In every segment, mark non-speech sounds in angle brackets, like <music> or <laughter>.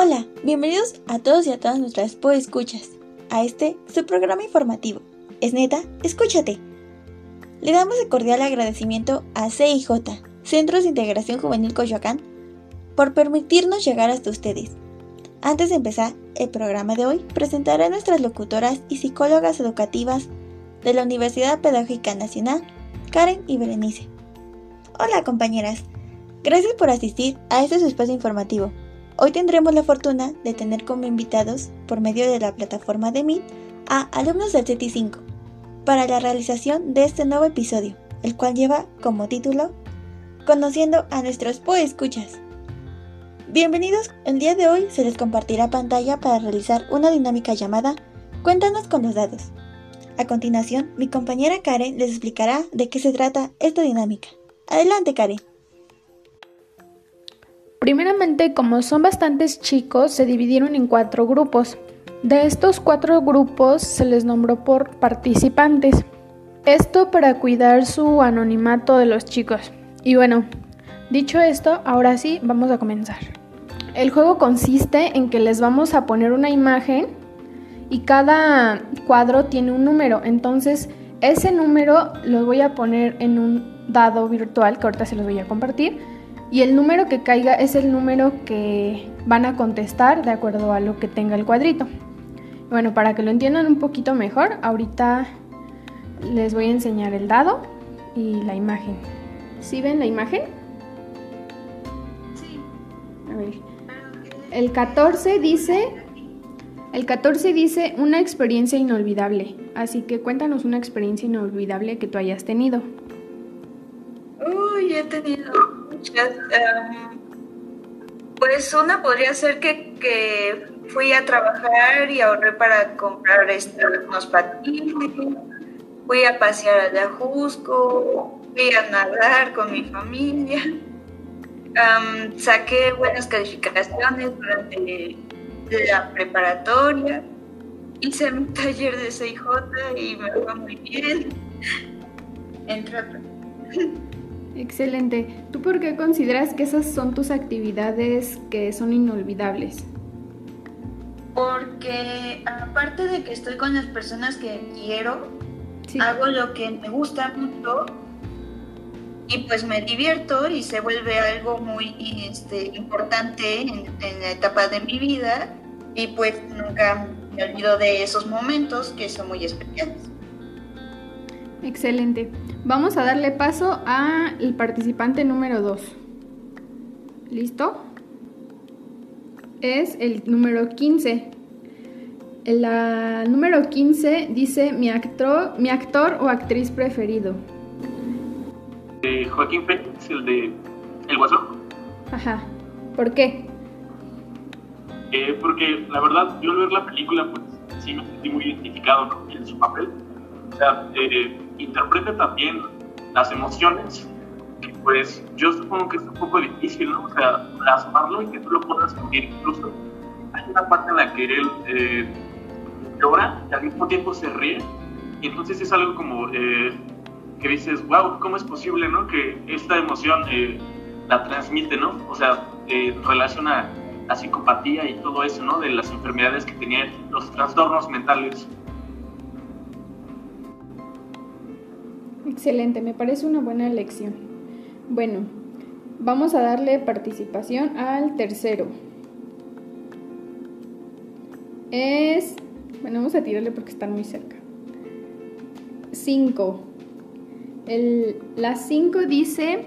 Hola, bienvenidos a todos y a todas nuestras escuchas a este su programa informativo. Es neta, escúchate. Le damos el cordial agradecimiento a CIJ, Centros de Integración Juvenil Coyoacán, por permitirnos llegar hasta ustedes. Antes de empezar el programa de hoy, presentaré a nuestras locutoras y psicólogas educativas de la Universidad Pedagógica Nacional, Karen y Berenice. Hola compañeras, gracias por asistir a este su espacio informativo. Hoy tendremos la fortuna de tener como invitados, por medio de la plataforma de Meet, a alumnos del CETI 5 para la realización de este nuevo episodio, el cual lleva como título Conociendo a nuestros escuchas. Bienvenidos, el día de hoy se les compartirá pantalla para realizar una dinámica llamada Cuéntanos con los dados. A continuación, mi compañera Karen les explicará de qué se trata esta dinámica. Adelante, Karen. Primeramente, como son bastantes chicos, se dividieron en cuatro grupos. De estos cuatro grupos se les nombró por participantes. Esto para cuidar su anonimato de los chicos. Y bueno, dicho esto, ahora sí, vamos a comenzar. El juego consiste en que les vamos a poner una imagen y cada cuadro tiene un número. Entonces, ese número lo voy a poner en un dado virtual que ahorita se los voy a compartir y el número que caiga es el número que van a contestar de acuerdo a lo que tenga el cuadrito. Bueno, para que lo entiendan un poquito mejor, ahorita les voy a enseñar el dado y la imagen. ¿Sí ven la imagen? Sí. A ver. El 14 dice el 14 dice una experiencia inolvidable. Así que cuéntanos una experiencia inolvidable que tú hayas tenido. Uy, he tenido Em, pues una podría ser que, fui a trabajar y ahorré para comprar este, unos patines, fui a pasear a Yajusco, fui a nadar con mi familia, em, saqué buenas calificaciones durante la preparatoria, hice mi taller de CIJ y me fue muy bien, entre otras. Excelente. ¿Tú por qué consideras que esas son tus actividades que son inolvidables? Porque aparte de que estoy con las personas que quiero, hago lo que me gusta mucho y pues me divierto y se vuelve algo muy este, importante en, en la etapa de mi vida y pues nunca me olvido de esos momentos que son muy especiales. Excelente. Vamos a darle paso al participante número 2. ¿Listo? Es el número 15. La número 15 dice mi actor, mi actor o actriz preferido. Eh, Joaquín Phoenix, el de El Guasón. Ajá. ¿Por qué? Eh, porque la verdad, yo al ver la película, pues sí me sentí muy identificado en su papel. O sea, eh, interprete también las emociones, pues yo supongo que es un poco difícil, ¿no? O sea, plasmarlo y que tú lo puedas sentir. Incluso hay una parte en la que él eh, llora y al mismo tiempo se ríe, y entonces es algo como eh, que dices, wow, ¿cómo es posible, ¿no? Que esta emoción eh, la transmite, ¿no? O sea, en relación a la psicopatía y todo eso, ¿no? De las enfermedades que tenían, los trastornos mentales. Excelente, me parece una buena elección. Bueno, vamos a darle participación al tercero. Es... Bueno, vamos a tirarle porque están muy cerca. 5. La 5 dice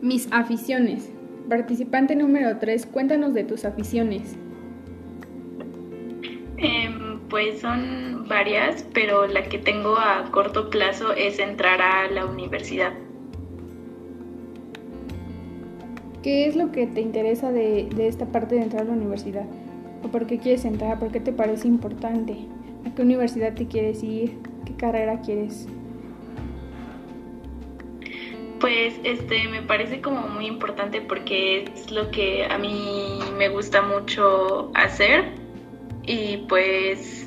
mis aficiones. Participante número 3, cuéntanos de tus aficiones. Pues son varias, pero la que tengo a corto plazo es entrar a la universidad. ¿Qué es lo que te interesa de, esta parte de entrar a la universidad? ¿O por qué quieres entrar? ¿Por qué te parece importante? ¿A qué universidad te quieres ir? ¿Qué carrera quieres? Pues este me parece como muy importante porque es lo que a mí me gusta mucho hacer y pues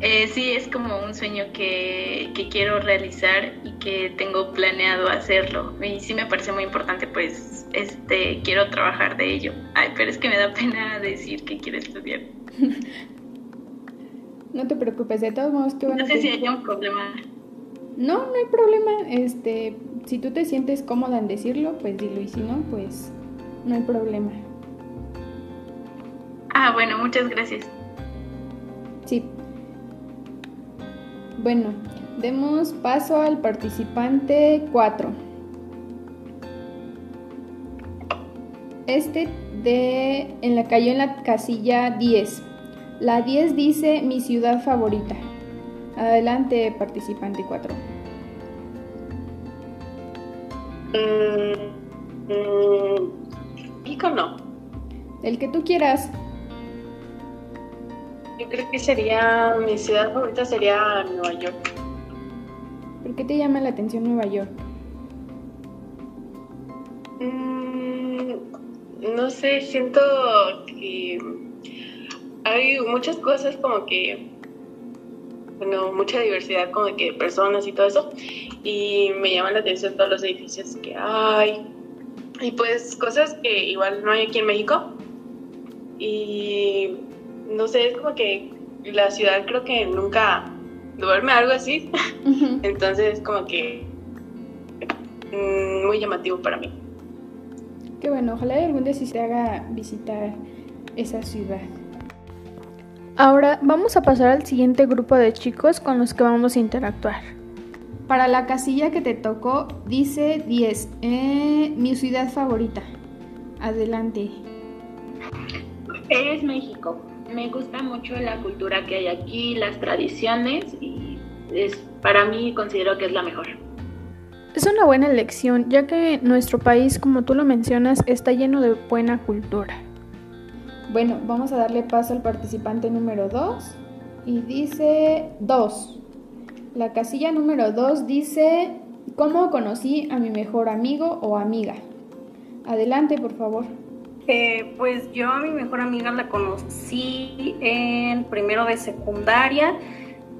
Eh, sí, es como un sueño que, que, quiero realizar y que tengo planeado hacerlo. Y sí me parece muy importante, pues, este, quiero trabajar de ello. Ay, pero es que me da pena decir que quiero estudiar. <laughs> no te preocupes, de todos modos, No sé si haya un problema. No, no hay problema. Este, si tú te sientes cómoda en decirlo, pues dilo. Y si no, pues no hay problema. Ah, bueno, muchas gracias. Bueno, demos paso al participante 4. Este de en la cayó en la casilla 10. La 10 dice mi ciudad favorita. Adelante, participante 4. Mm, mm, no. El que tú quieras. Yo creo que sería, mi ciudad favorita sería Nueva York. ¿Por qué te llama la atención Nueva York? Mm, no sé, siento que hay muchas cosas como que, bueno, mucha diversidad como que personas y todo eso. Y me llaman la atención todos los edificios que hay. Y pues cosas que igual no hay aquí en México. Y no sé, es como que la ciudad creo que nunca duerme, algo así. <laughs> Entonces es como que mm, muy llamativo para mí. Qué bueno, ojalá algún día sí se haga visitar esa ciudad. Ahora vamos a pasar al siguiente grupo de chicos con los que vamos a interactuar. Para la casilla que te tocó dice 10, eh, mi ciudad favorita. Adelante. Es México me gusta mucho la cultura que hay aquí, las tradiciones y es, para mí considero que es la mejor. Es una buena elección, ya que nuestro país, como tú lo mencionas, está lleno de buena cultura. Bueno, vamos a darle paso al participante número 2 y dice 2. La casilla número 2 dice, ¿cómo conocí a mi mejor amigo o amiga? Adelante, por favor. Eh, pues yo a mi mejor amiga la conocí en primero de secundaria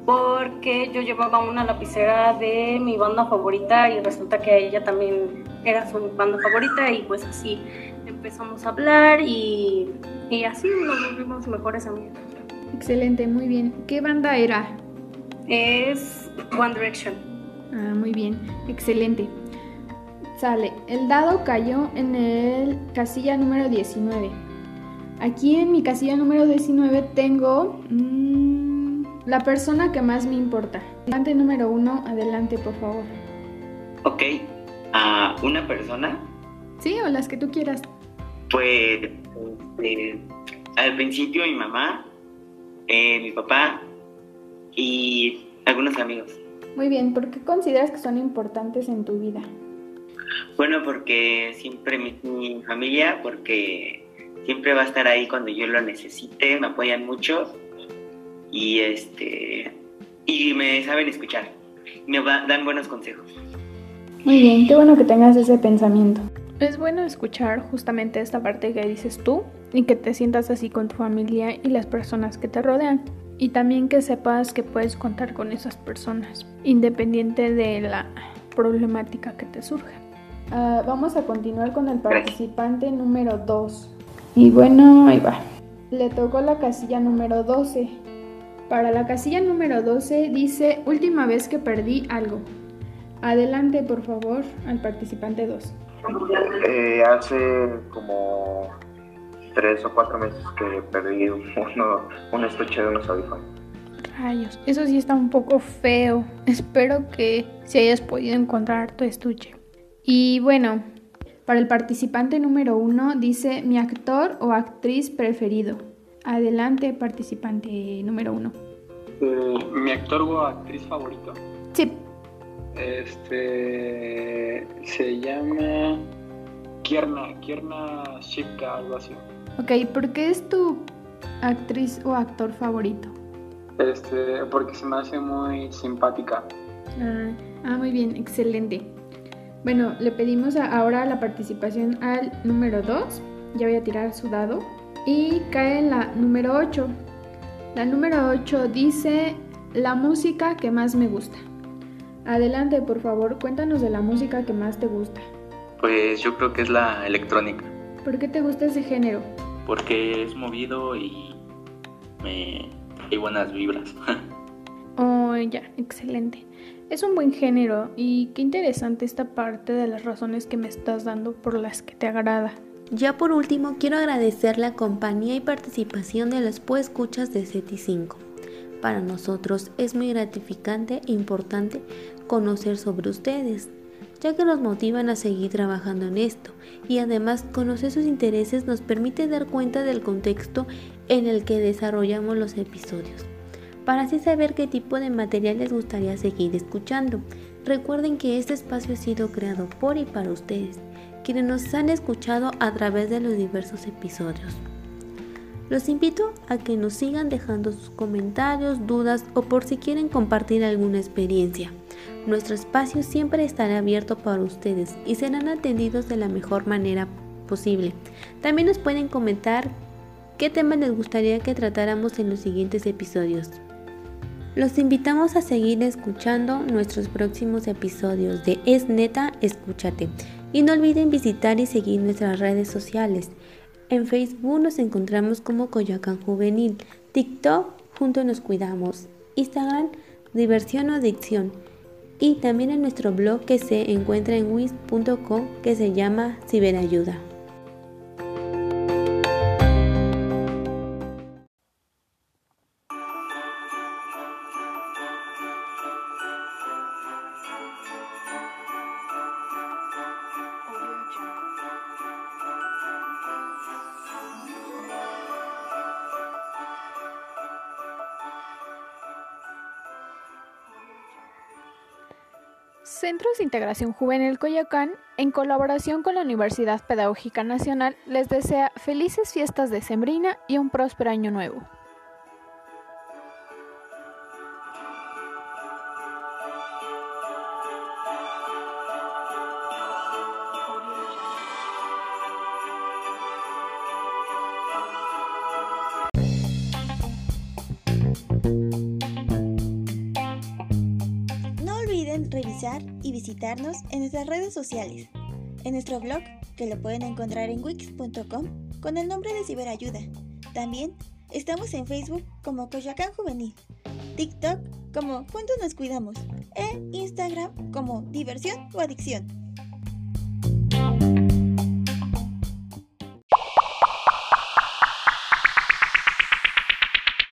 porque yo llevaba una lapicera de mi banda favorita y resulta que ella también era su banda favorita y pues así empezamos a hablar y, y así nos volvimos mejores amigos. Excelente, muy bien. ¿Qué banda era? Es One Direction. Ah, muy bien, excelente. Sale, el dado cayó en el casilla número 19. Aquí en mi casilla número 19 tengo mmm, la persona que más me importa. Adelante número 1, adelante por favor. Ok, a una persona. Sí, o las que tú quieras. Pues este, al principio mi mamá, eh, mi papá y algunos amigos. Muy bien, ¿por qué consideras que son importantes en tu vida? Bueno, porque siempre mi, familia, porque siempre va a estar ahí cuando yo lo necesite, me apoyan mucho y este y me saben escuchar, me dan buenos consejos. Muy bien, qué bueno que tengas ese pensamiento. Es bueno escuchar justamente esta parte que dices tú y que te sientas así con tu familia y las personas que te rodean. Y también que sepas que puedes contar con esas personas, independiente de la problemática que te surja. Ah, vamos a continuar con el participante número 2. Y bueno, ahí va. Le tocó la casilla número 12. Para la casilla número 12 dice última vez que perdí algo. Adelante, por favor, al participante 2. Eh, hace como tres o cuatro meses que perdí un estuche de unos audífonos. Rayos, eso sí está un poco feo. Espero que si hayas podido encontrar tu estuche. Y bueno, para el participante número uno dice mi actor o actriz preferido. Adelante, participante número uno. Eh, mi actor o actriz favorito. Sí. Este se llama Kierna, Kierna Shipka, algo así. Ok, ¿por qué es tu actriz o actor favorito? Este, porque se me hace muy simpática. ah, ah muy bien, excelente. Bueno, le pedimos ahora la participación al número 2. Ya voy a tirar su dado. Y cae en la número 8. La número 8 dice, La música que más me gusta. Adelante, por favor, cuéntanos de la música que más te gusta. Pues yo creo que es la electrónica. ¿Por qué te gusta ese género? Porque es movido y me hay buenas vibras. <laughs> ya, excelente. Es un buen género y qué interesante esta parte de las razones que me estás dando por las que te agrada. Ya por último, quiero agradecer la compañía y participación de los escuchas de SETI 5. Para nosotros es muy gratificante e importante conocer sobre ustedes, ya que nos motivan a seguir trabajando en esto y además conocer sus intereses nos permite dar cuenta del contexto en el que desarrollamos los episodios, para así saber qué tipo de material les gustaría seguir escuchando. Recuerden que este espacio ha sido creado por y para ustedes quienes nos han escuchado a través de los diversos episodios. Los invito a que nos sigan dejando sus comentarios, dudas o por si quieren compartir alguna experiencia. Nuestro espacio siempre estará abierto para ustedes y serán atendidos de la mejor manera posible. También nos pueden comentar qué temas les gustaría que tratáramos en los siguientes episodios. Los invitamos a seguir escuchando nuestros próximos episodios de Es Neta, Escúchate. Y no olviden visitar y seguir nuestras redes sociales. En Facebook nos encontramos como Coyoacán Juvenil, TikTok Juntos Nos Cuidamos, Instagram Diversión o Adicción y también en nuestro blog que se encuentra en wis.com que se llama Ciberayuda. Centros de Integración Juvenil Coyoacán, en colaboración con la Universidad Pedagógica Nacional, les desea felices fiestas de Sembrina y un próspero año nuevo. Visitarnos en nuestras redes sociales, en nuestro blog, que lo pueden encontrar en wix.com con el nombre de Ciberayuda. También estamos en Facebook como Coyoacán Juvenil, TikTok como Juntos Nos Cuidamos e Instagram como Diversión o Adicción.